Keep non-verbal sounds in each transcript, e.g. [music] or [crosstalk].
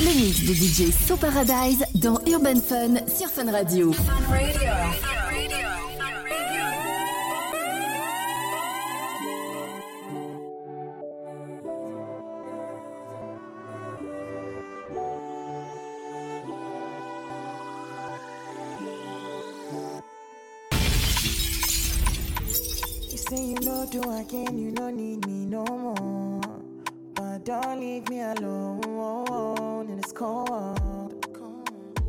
Le mix de DJ So Paradise dans Urban Fun sur Fun Radio. you know do again, you don't need me no more. Don't leave me alone in this cold.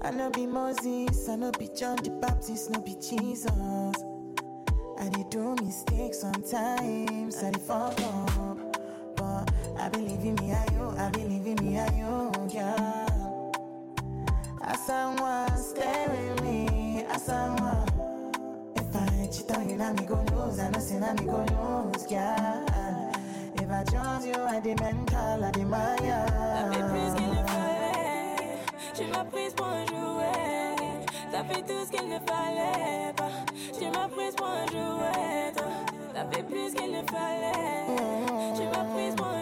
I know be Moses, I know be John the Baptist, no be Jesus. I did do mistakes sometimes, I did fuck up. But I believe in me, I you, I believe in me, I you, yeah. As someone with me, as someone. If I cheat on you, now me go lose, I know say now me go lose, yeah. You, did mental, did Maya. Ça fait plus qu'il ne fallait. Tu m'as prise pour un jouet. T'as fait tout ce qu'il ne fallait pas. Tu m'as prise pour un jouet. T'as fait plus qu'il ne fallait. Tu m'as prise pour un jouet.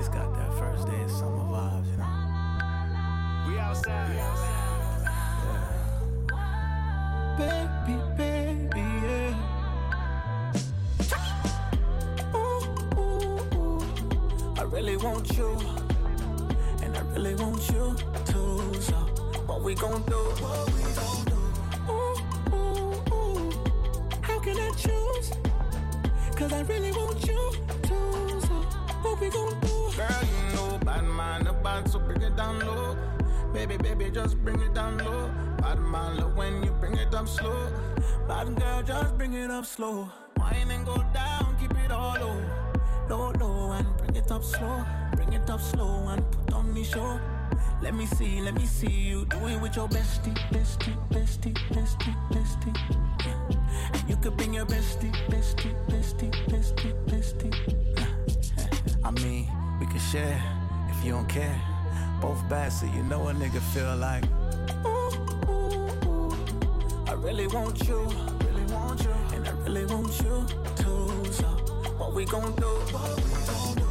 It's got that first day of summer vibes, you know. We outside. Baby, baby, yeah. Ooh, ooh, ooh. I really want you, and I really want you too. So, what we gon' do? What we gon' do? Ooh, ooh, ooh. How can I choose? Cause I really want you too. So, what we gon' do? Girl, you know bad man the bad, so bring it down low. Baby, baby, just bring it down low. Bad man love when you bring it up slow. Bad girl, just bring it up slow. Wine and go down, keep it all low. Low, low, and bring it up slow. Bring it up slow and put on the show. Let me see, let me see you do it with your bestie, bestie, bestie, bestie, bestie. Yeah. And you could bring your bestie, bestie, bestie, bestie, bestie. [laughs] I mean, we can share if you don't care. Both bad, so you know a nigga feel like. Ooh, ooh, ooh. I really want you, I really want you, and I really want you too. So, what we gon' do? What we gon' do?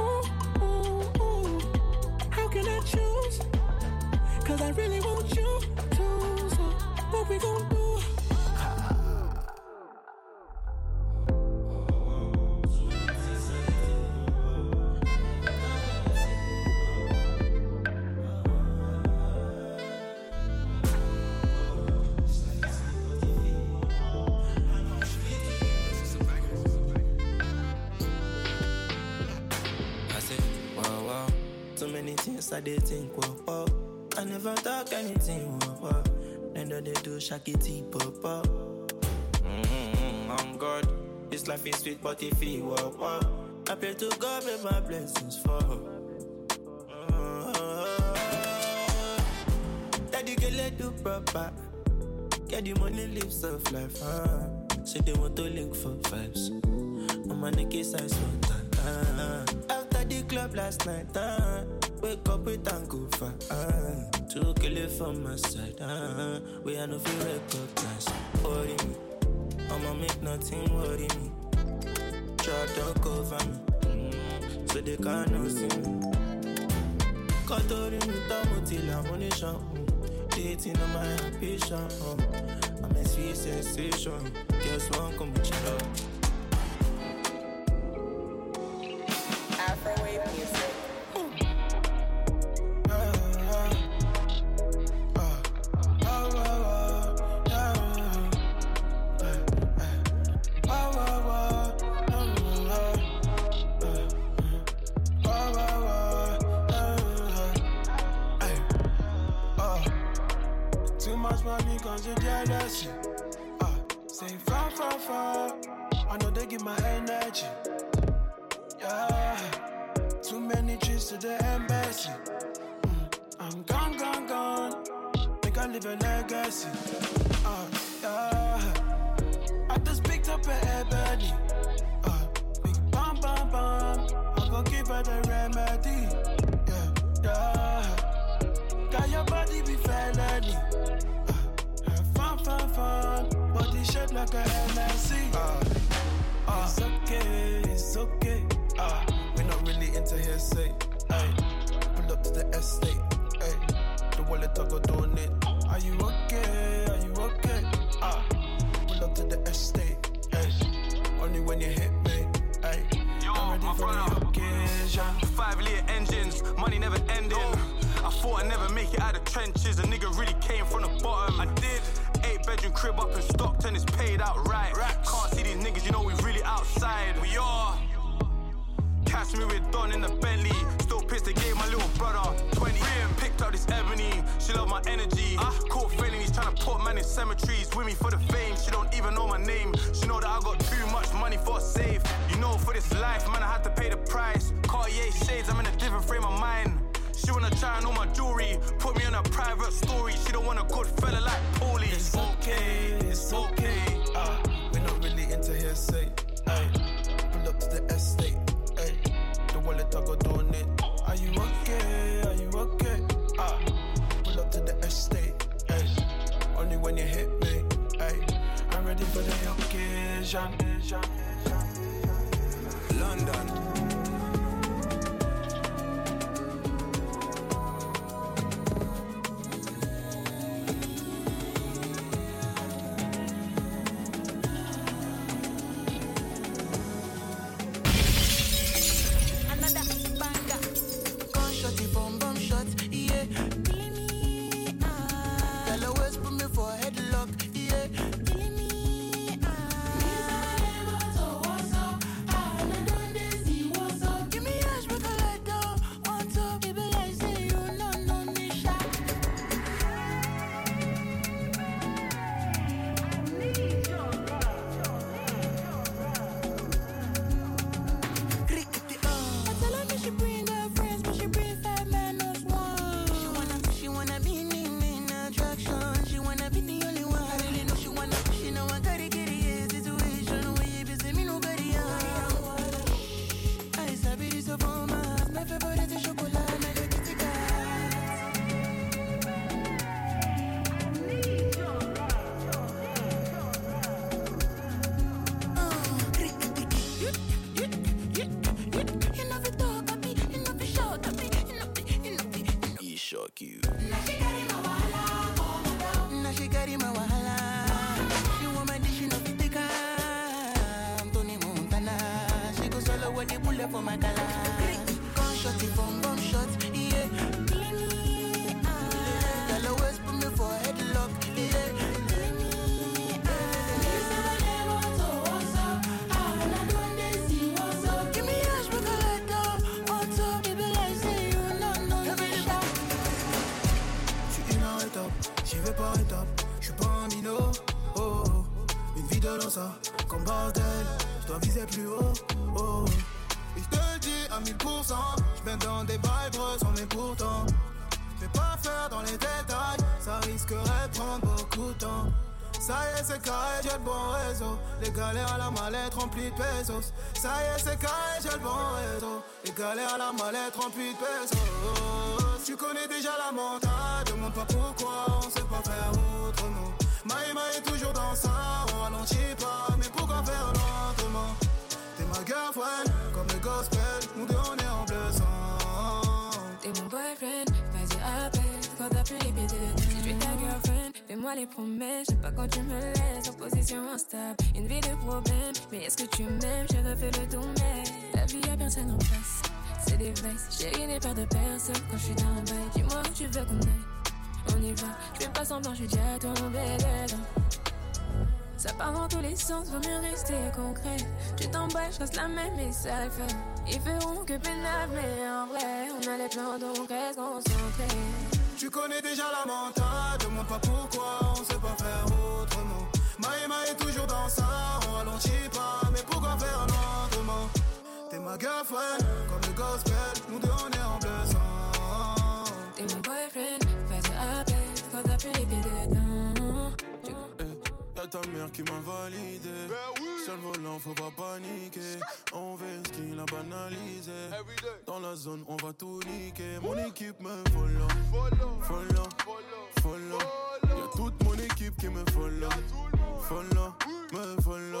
Ooh, ooh, ooh. How can I choose? Cause I really want you too. So, what we gon' do? Itty pop up. Mm-hmm, I'm God. This life is sweet, but if it were up I pray to God, may my blessings fall. Mm-hmm. Daddy, girl, let do proper. Get the money, live soft life. Huh? Say they want to link for vibes. I'm on the case, I swear. Uh, after the club last night, uh, wake up with tango for uh. Two kill it from my side. Uh. We are no feel recognize. Worry me. I'ma make nothing worry me. Try to cover me. Mm. So they can't no see me. Kọ́tọ́rí mi táwọn ti làmúnísàn. Dating on my ambition. I'm a sweet sensation. Guess one come with you much money comes with jealousy. Ah, say far, far, far. I know they give my energy. Yeah, too many trips to the embassy. Mm, I'm gone, gone, gone. Make I live a legacy. Ah, yeah. I just picked up an ebony. Ah, big bam, bam, bam. I go give her the remedy. Yeah, yeah. Got your body be felony. Fun, fun. Body shaped like a MSC. Uh, uh, it's okay, it's okay. Uh, we're not really into hearsay. Ay, pull up to the estate. Ay, the wallet I go donate. Are you okay? Are you okay? Uh, pull up to the estate. Ay, only when you hit me. Ay, I'm ready for the occasion. Five liter engines, money never ending. I thought I'd never make it out of trenches. A nigga really came from the bottom. I did. Crib up in Stockton, it's paid out right. Can't see these niggas, you know we really outside. We are. Catch me with Don in the Bentley. Still pissed they gave my little brother 20. Picked up this ebony, she love my energy. Caught felonies trying to put man in cemeteries. With me for the fame, she don't even know my name. She know that I got too much money for a safe. You know, for this life, man, I had to pay the price. Cartier shades, I'm in a different frame of mind. She wanna try and know my jewelry. Put me on a private story. She don't want a good fella like Paulie. It's okay, it's okay. Ah, we're not really into hearsay. Ay, pull up to the estate. Ay, the wallet I go donate. Are you okay? Are you okay? Ah, pull up to the estate. Ay, only when you hit me. Ay, I'm ready for the occasion. London. Shock you. Je viser plus haut. Oh, je te dis à 1000%, je dans des vibes sans mais pourtant. Fais pas faire dans les détails, ça risquerait de prendre beaucoup de temps. Ça y est, c'est carré, j'ai le bon réseau. Les galères à la mallette remplie de pesos. Ça y est, c'est carré, j'ai le bon réseau. Les galères à la mallette remplie de pesos. Tu connais déjà la montagne, demande pas pourquoi, on sait pas faire autrement. Maïma est toujours dans ça, on ralentit pas, mais pourquoi faire lentement? Comme le gospel, nous deux on est en bleu sang. T'es mon boyfriend, vas-y appelle quand t'as plus les pieds dedans. Si tu es ta girlfriend, fais-moi les promesses. J'aime pas quand tu me laisses en position instable. Une vie de problème, mais est-ce que tu m'aimes? Je refais le tour, mais la vie y'a personne en face. C'est des vices, chérie n'est pas de personne quand je suis dans le bail. Dis-moi où tu veux qu'on aille. On y va, je fais pas semblant, je suis déjà tombé dedans. Ça part dans tous les sens, vaut mieux rester concret. Tu t'embêtes, je reste la même et ça le fait. Ils feront que pénal, mais en vrai, on a les plans donc reste concentré. Tu connais déjà la montagne, demande pas pourquoi, on sait pas faire autrement. Maïma est toujours dans ça, on ralentit pas, mais pourquoi faire lentement? T'es ma girlfriend, comme le gospel, nous deux on est en bleu sang. T'es mon boyfriend, vas-y appelle quand t'as plus les pieds dedans. Ta mère qui m'a validé. Le volant, faut pas paniquer. On veut ce qu'il a banalisé. Dans la zone, on va tout niquer. Mon équipe me follow. Follow. Follow. Y'a toute mon équipe qui me follow. Follow. Me follow.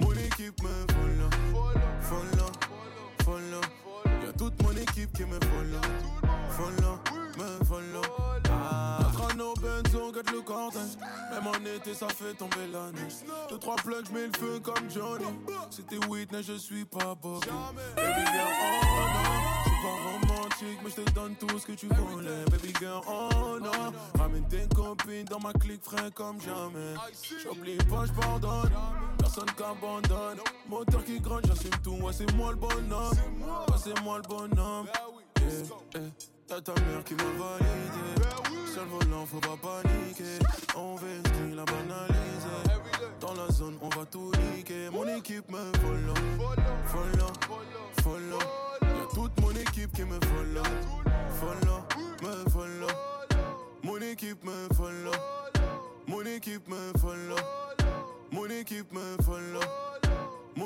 Mon équipe me follow. Follow. Follow. Y'a toute mon équipe qui me follow. Follow. Me follow. Le cortège. Même en été, ça fait tomber la neige. Deux, trois plugs, j'mets le feu comme Johnny. T'es Whitney, je suis pas Bobby. Baby girl, oh non. J'suis pas romantique, mais j'te donne tout ce que tu voulais. Baby girl, oh non. Ramène tes copines dans ma clique, frais comme jamais. J'oublie pas, j'pardonne. Personne qu'abandonne. Moteur qui gronde, j'assume tout. Ouais, c'est moi le bonhomme. Ouais, c'est moi le bonhomme. Yeah, yeah. Y'a ta mère qui m'a validé. Le volant, faut pas paniquer. On veut ce qu'il a banalisé. Dans la zone, on va tout niquer. Mon équipe me follow. Follow. Follow. Y'a toute mon équipe qui me follow. Follow. Me follow. Mon équipe me follow. Mon équipe me follow. Mon équipe me follow.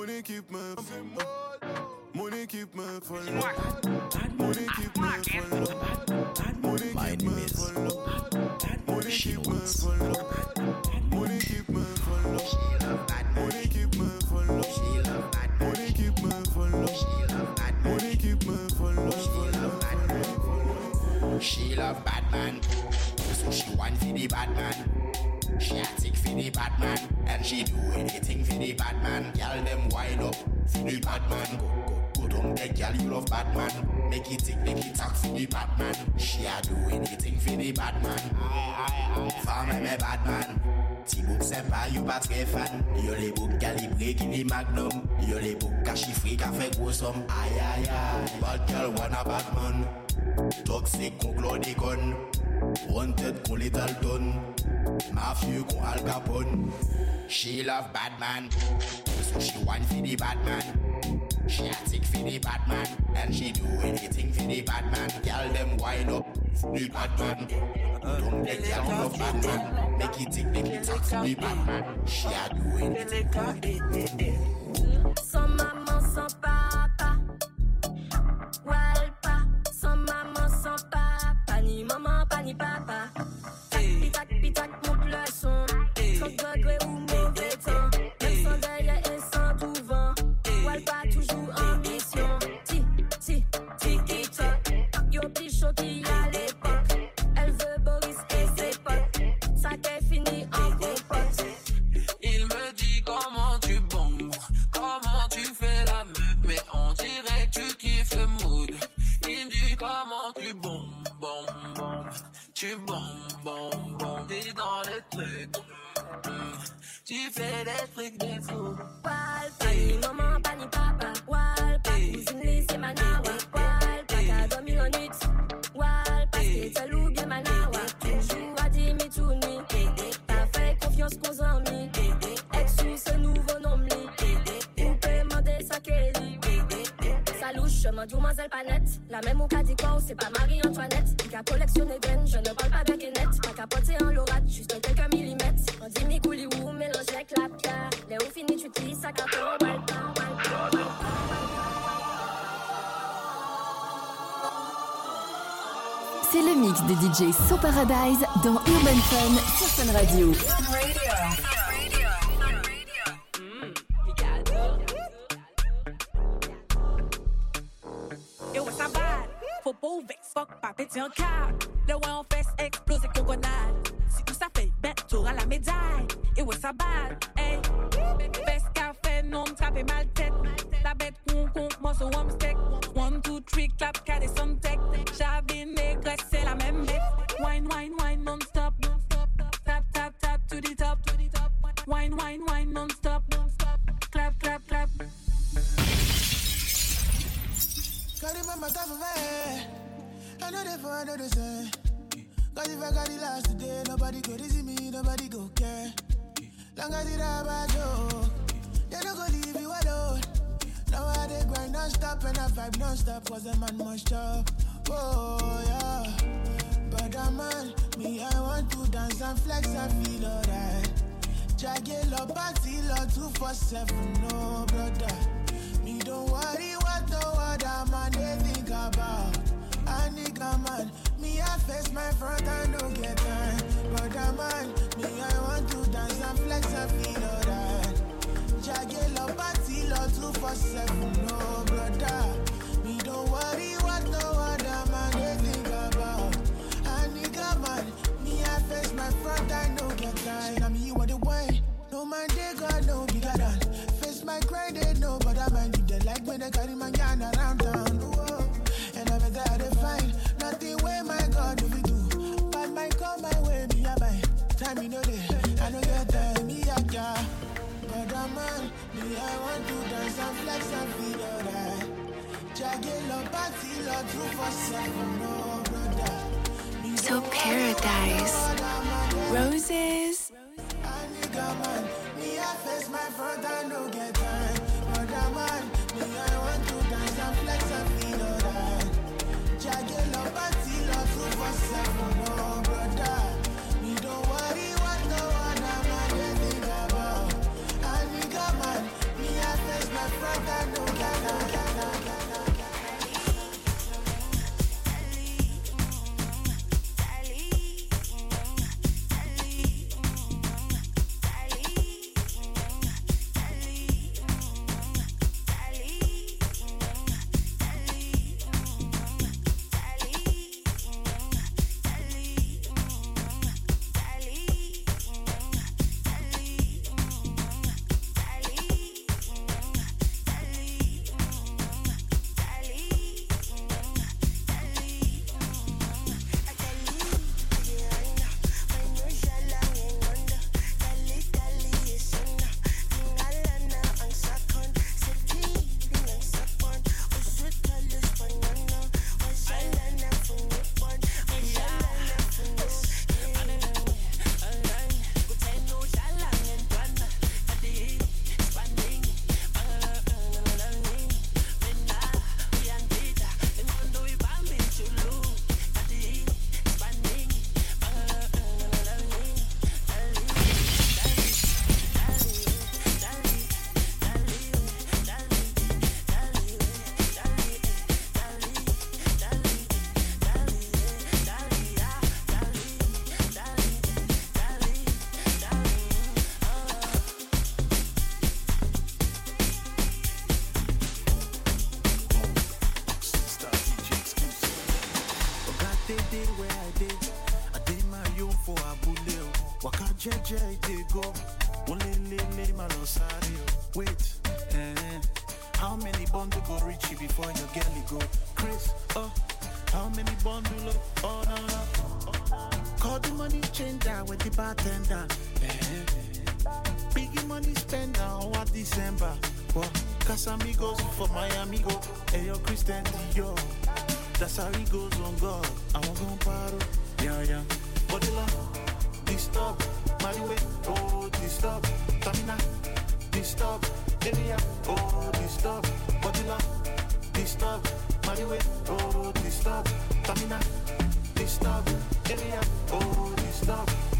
Money keep me falling. Money keep me falling. Money keep me falling. Money My name is Money keep me falling. Money keep me falling. Money keep me falling. Money keep me falling. Money keep me falling. She love Batman, so she want to be Batman. She a tick for the bad man, and she do anything for the bad man. Girl, them wind up for the bad man. Go, go, go down there, girl, you love bad man. Make it tick, make it talk for the bad man. She a do anything for the bad man. Femme me bad man. Ti bouk sempa, yo pa tre fan Yo le bouk kalibre ki li magnum Yo le bouk ka chifre ka fe gwo som Ay, ay, ay bad girl wana Batman Toxic kon Claudicon Wanted kon Littleton Mafia kon Al Capone. She love Batman. So she want for the Batman. She a tick for the Batman. And she do anything for the Batman. Girl them wind up for the Batman. Don't let girl love Batman Make it tick, make it talk for the Batman. She a do anything tu bombes, bombes, bombes, t'es dans les trucs. Tu fais des trucs de fou. Walpa, ni maman, chemin demoiselle Panette. La même dit quoi, c'est pas Marie-Antoinette. Qui a collectionné graines, je ne parle pas de Kenneth. Pas capoté en lorate, juste quelques millimètres. On dit mi ou mélange avec la pierre. Les hauts finis, tu te ça quand C'est le mix de DJ So Paradise dans Urban Fun sur Fun Radio. Pas ouvert, fuck, pas péter un câble. Le ouais en fesse, exploser qu'on grenade. Si tout ça fait bête, t'auras la médaille. Et ouais, ça balle, hey. Fesse café, non, trappe mal tête. La bête con, con, so one steak. One, two, three, clap, car des son tech. J'avais négresse, c'est la même bête. Wine, wine, wine, non-stop. Tap, tap, tap, to the top. Wine, wine, wine, non-stop. Clap, clap, Got it, mama, top of my I know they for another say. Cause if I got it last today, nobody go to see me, nobody go care. Long as it about you, they don't go leave you alone. Now I they grind non-stop and I vibe non-stop cause the man must chop. Oh yeah. But a man, me I want to dance and flex and feel alright. Jagged up, party lot, two for seven, no brother. Me don't worry what no other man they think about. A nigga man, me I face my front and don't get time. But a man, me I want to dance and flex and feel alright. Jagged up, party lot, two for seven, no brother. Dance and flex and feel alright Jagged love party love two for seven no brother So paradise. what no other man Roses. me I face my front no get time. A man, me I want to dance and flex and feel alright. Jagged love, party love, two for seven, no how many bundle go reach you before your girl go? Chris, oh, how many bundle up? Oh no no. Call the money changer with the bartender. Eh, biggie money spender what December. What? Casamigos for Miami go. Hey yo, Christian Dior. That's how he goes on God. I won't go paro. Yeah, yeah. Body love, disturb. Mariwe, oh, disturb. Tamina, disturb. Anyhow, oh, this story, what love, this story, money oh, this story, stamina, this story, anyhow, oh, this story.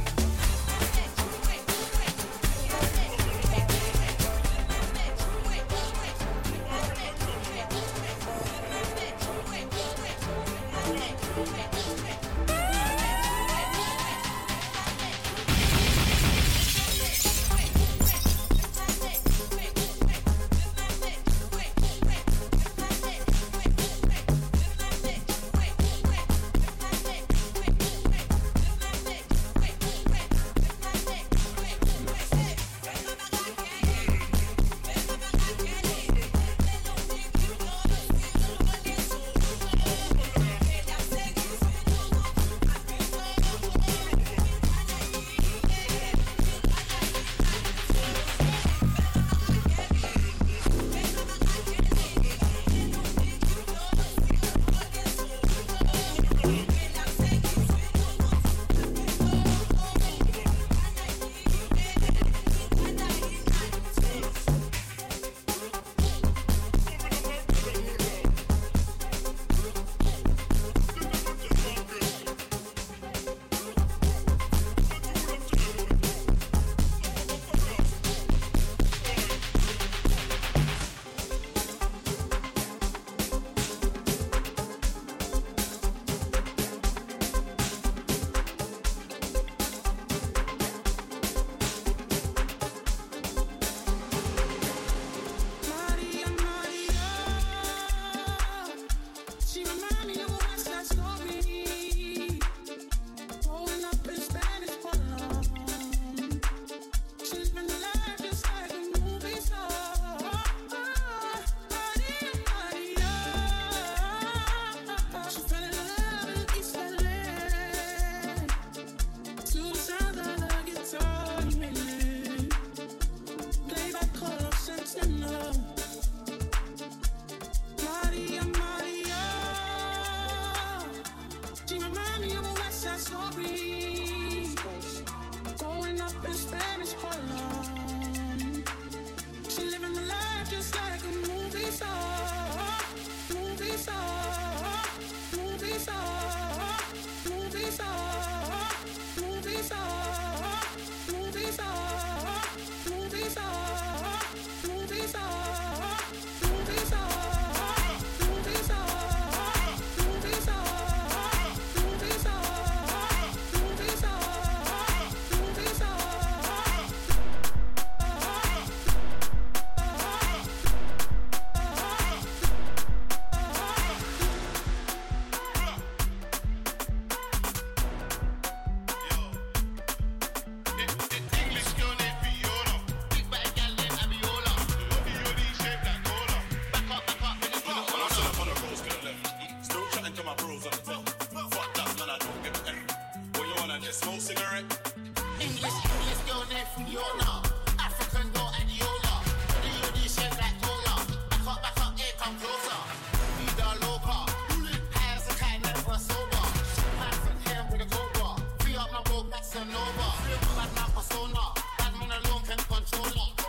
crossing over. Flavor like my persona. Bad alone can control over.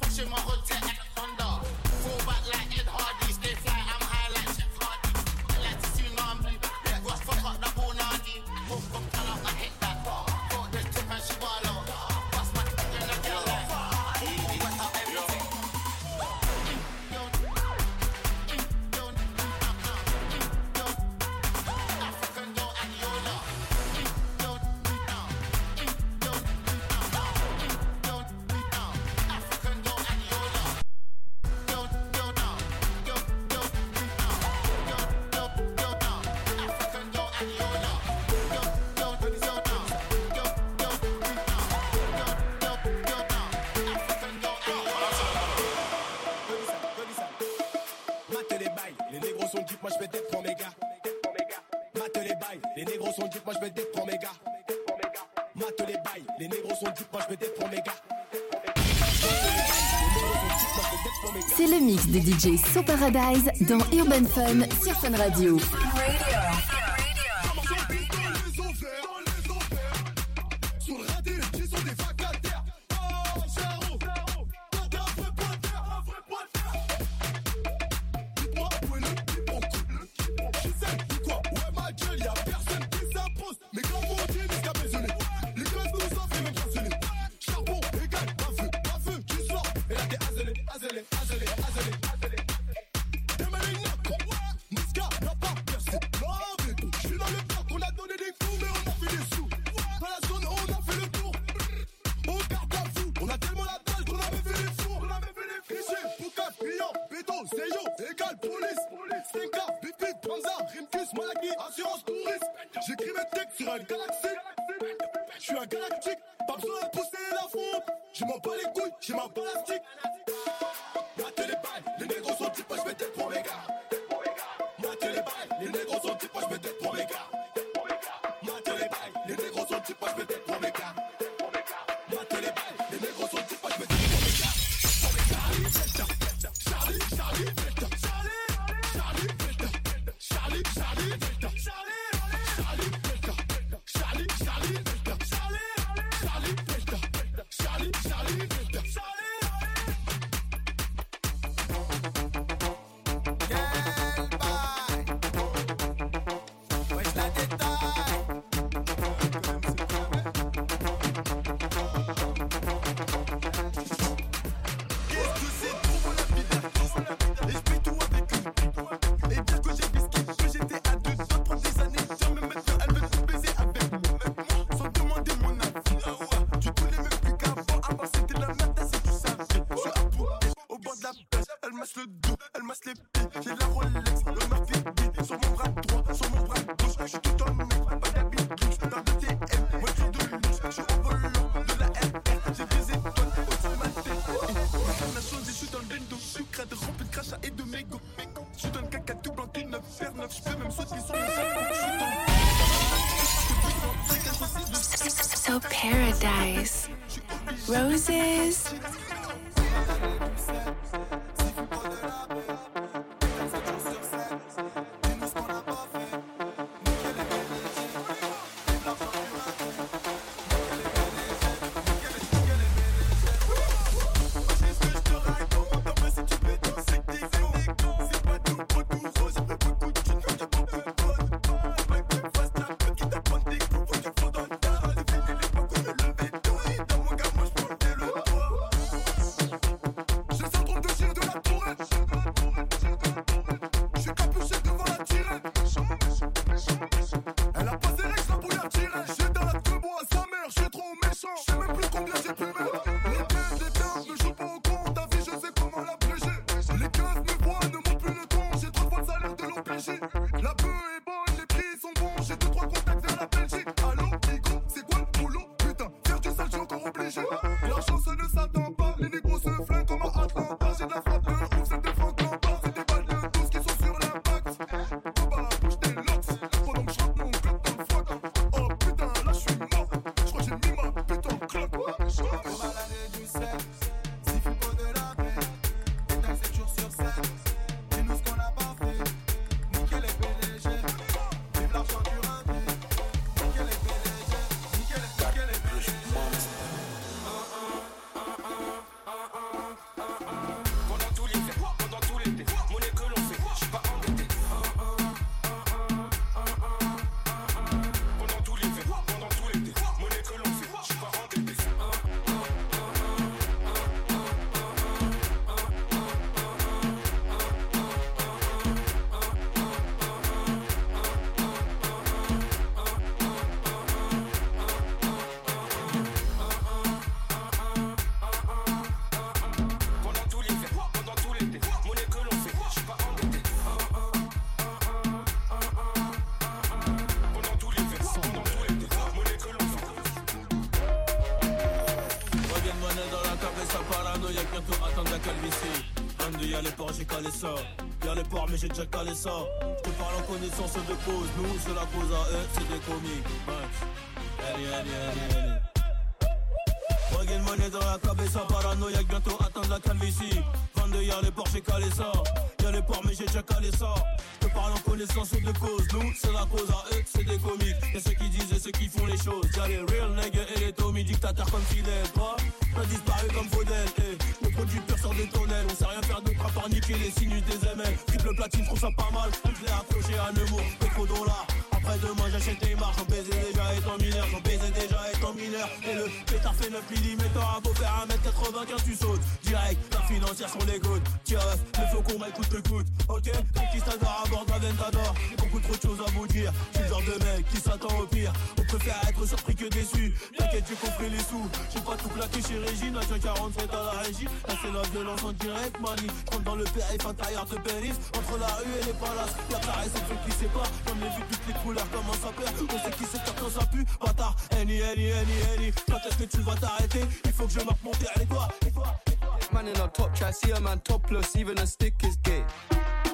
Pushing my whole tech pour mes gars. Mate les bails, les négros sont dupes, moi je vais pour mes gars. C'est le mix des DJ So Paradise dans Urban Fun sur Fun Radio. Radio. la galactique. Pas besoin de pousser la fronde. Je m'en bats les couilles, j'ai ma balastique. La téléballe. slip, j'ai de la Rolex. j'ai déjà calé ça. Je te parle en connaissance de cause, nous c'est la cause à eux, c'est des comiques. Ouais. Allez, allez, allez, allez. Regain monnaie dans la cabeza, paranoïaque, bientôt atteindre la calme ici. 22 yards, les Porsche calé ça mais j'ai déjà calé ça. Je parle en connaissance de cause. Nous, c'est la cause à eux, c'est des comiques. Et ceux qui disent et ceux qui font les choses. Y'a les real niggas et les Tommy, dictateurs comme Fidel. Toi, t'as disparu comme Faudel. Et nos producteurs sortent des tonnelles. On sait rien faire d'autre à part niquer les sinus des ML. Triple platine, trouve ça pas mal. Je l'ai accroché à Nemours, pétro dollar. Après de moi j'achète tes marches, j'en baisais déjà étant mineur, j'en baisais déjà étant mineur Et le pétard fait 9 mm, à beau faire 1m95 tu sautes Direct, Ta financière sur les côtes Tiens, le faucon m'écoute te coûte Ok, conquistador à bord d'un ventador Beaucoup trop de choses à vous dire, je suis le genre de mec qui s'attend au pire. On préfère être surpris que déçu, t'inquiète j'ai compris les sous. J'ai pas tout plaqué chez Régine, j'ai 47 à la régie. Là c'est la violence en direct, manie Compte dans le périph' intérieur de Périsse Entre la rue et les palaces, y'a carré, c'est truc qui sépare. Comme les vues toutes les couleurs. Comment ça perd. On sait qui c'est quand ça pue. Bâtard, any, any, any, any. Quand est-ce que tu vas t'arrêter Il faut que je marque mon terre. Et toi. Man in a top try, see a man topless, even a stick is gay.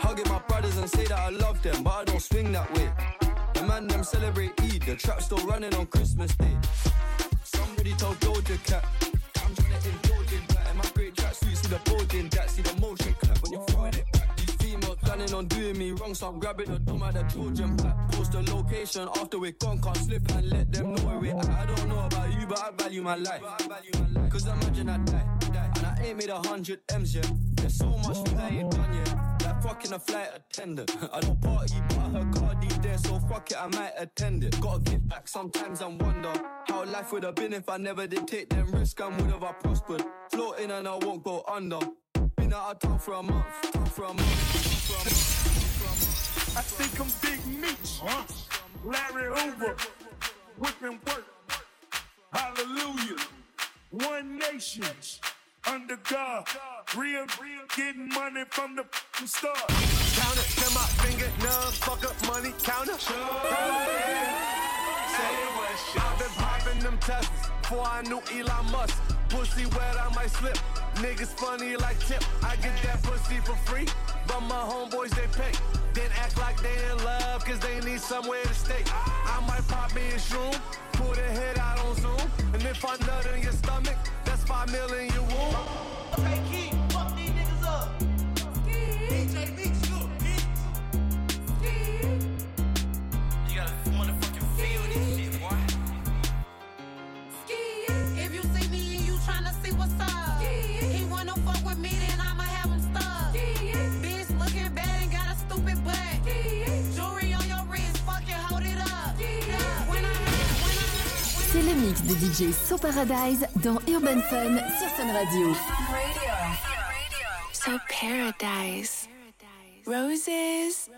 Hugging my brothers and say that I love them, but I don't swing that way. The man them celebrate Eid, the trap still running on Christmas Day. Somebody told Doja Cat, I'm trying to indulge in that. In my great track suit, see the bulging that, see the motion planning on doing me wrong, so I'm grabbing a dumb at the Trojan back. Post the location after we're gone, can't slip and let them know where we're at. I don't know about you, but I value my life. Cause imagine I die, and I ain't made a hundred M's yet. There's so much things I ain't done yet. Like fucking a flight attendant. [laughs] I don't party, but I heard Cardi there, so fuck it, I might attend it. Gotta get back sometimes and wonder how life would have been if I never did take them risks and would have I prospered. Floating and I won't go under. Been out of town for a month, for a month. For a month. I think I'm Big Meech, huh? Larry Hoover, whipping work. Hallelujah. One nations under God. Real, real, getting money from the f***ing start. Count it, send my finger, numb, fuck up money, counter. I've been popping them tests before I knew Elon Musk. Pussy wet, I might slip. Niggas funny like tip. I get that pussy for free, but my homeboys they pay. Then act like they in love, cause they need somewhere to stay. I might pop me a shroom, pull the head out on Zoom. And if I nut in your stomach, that's five mil in your de DJ So Paradise dans Urban Fun sur Sun Radio. So paradise. Roses.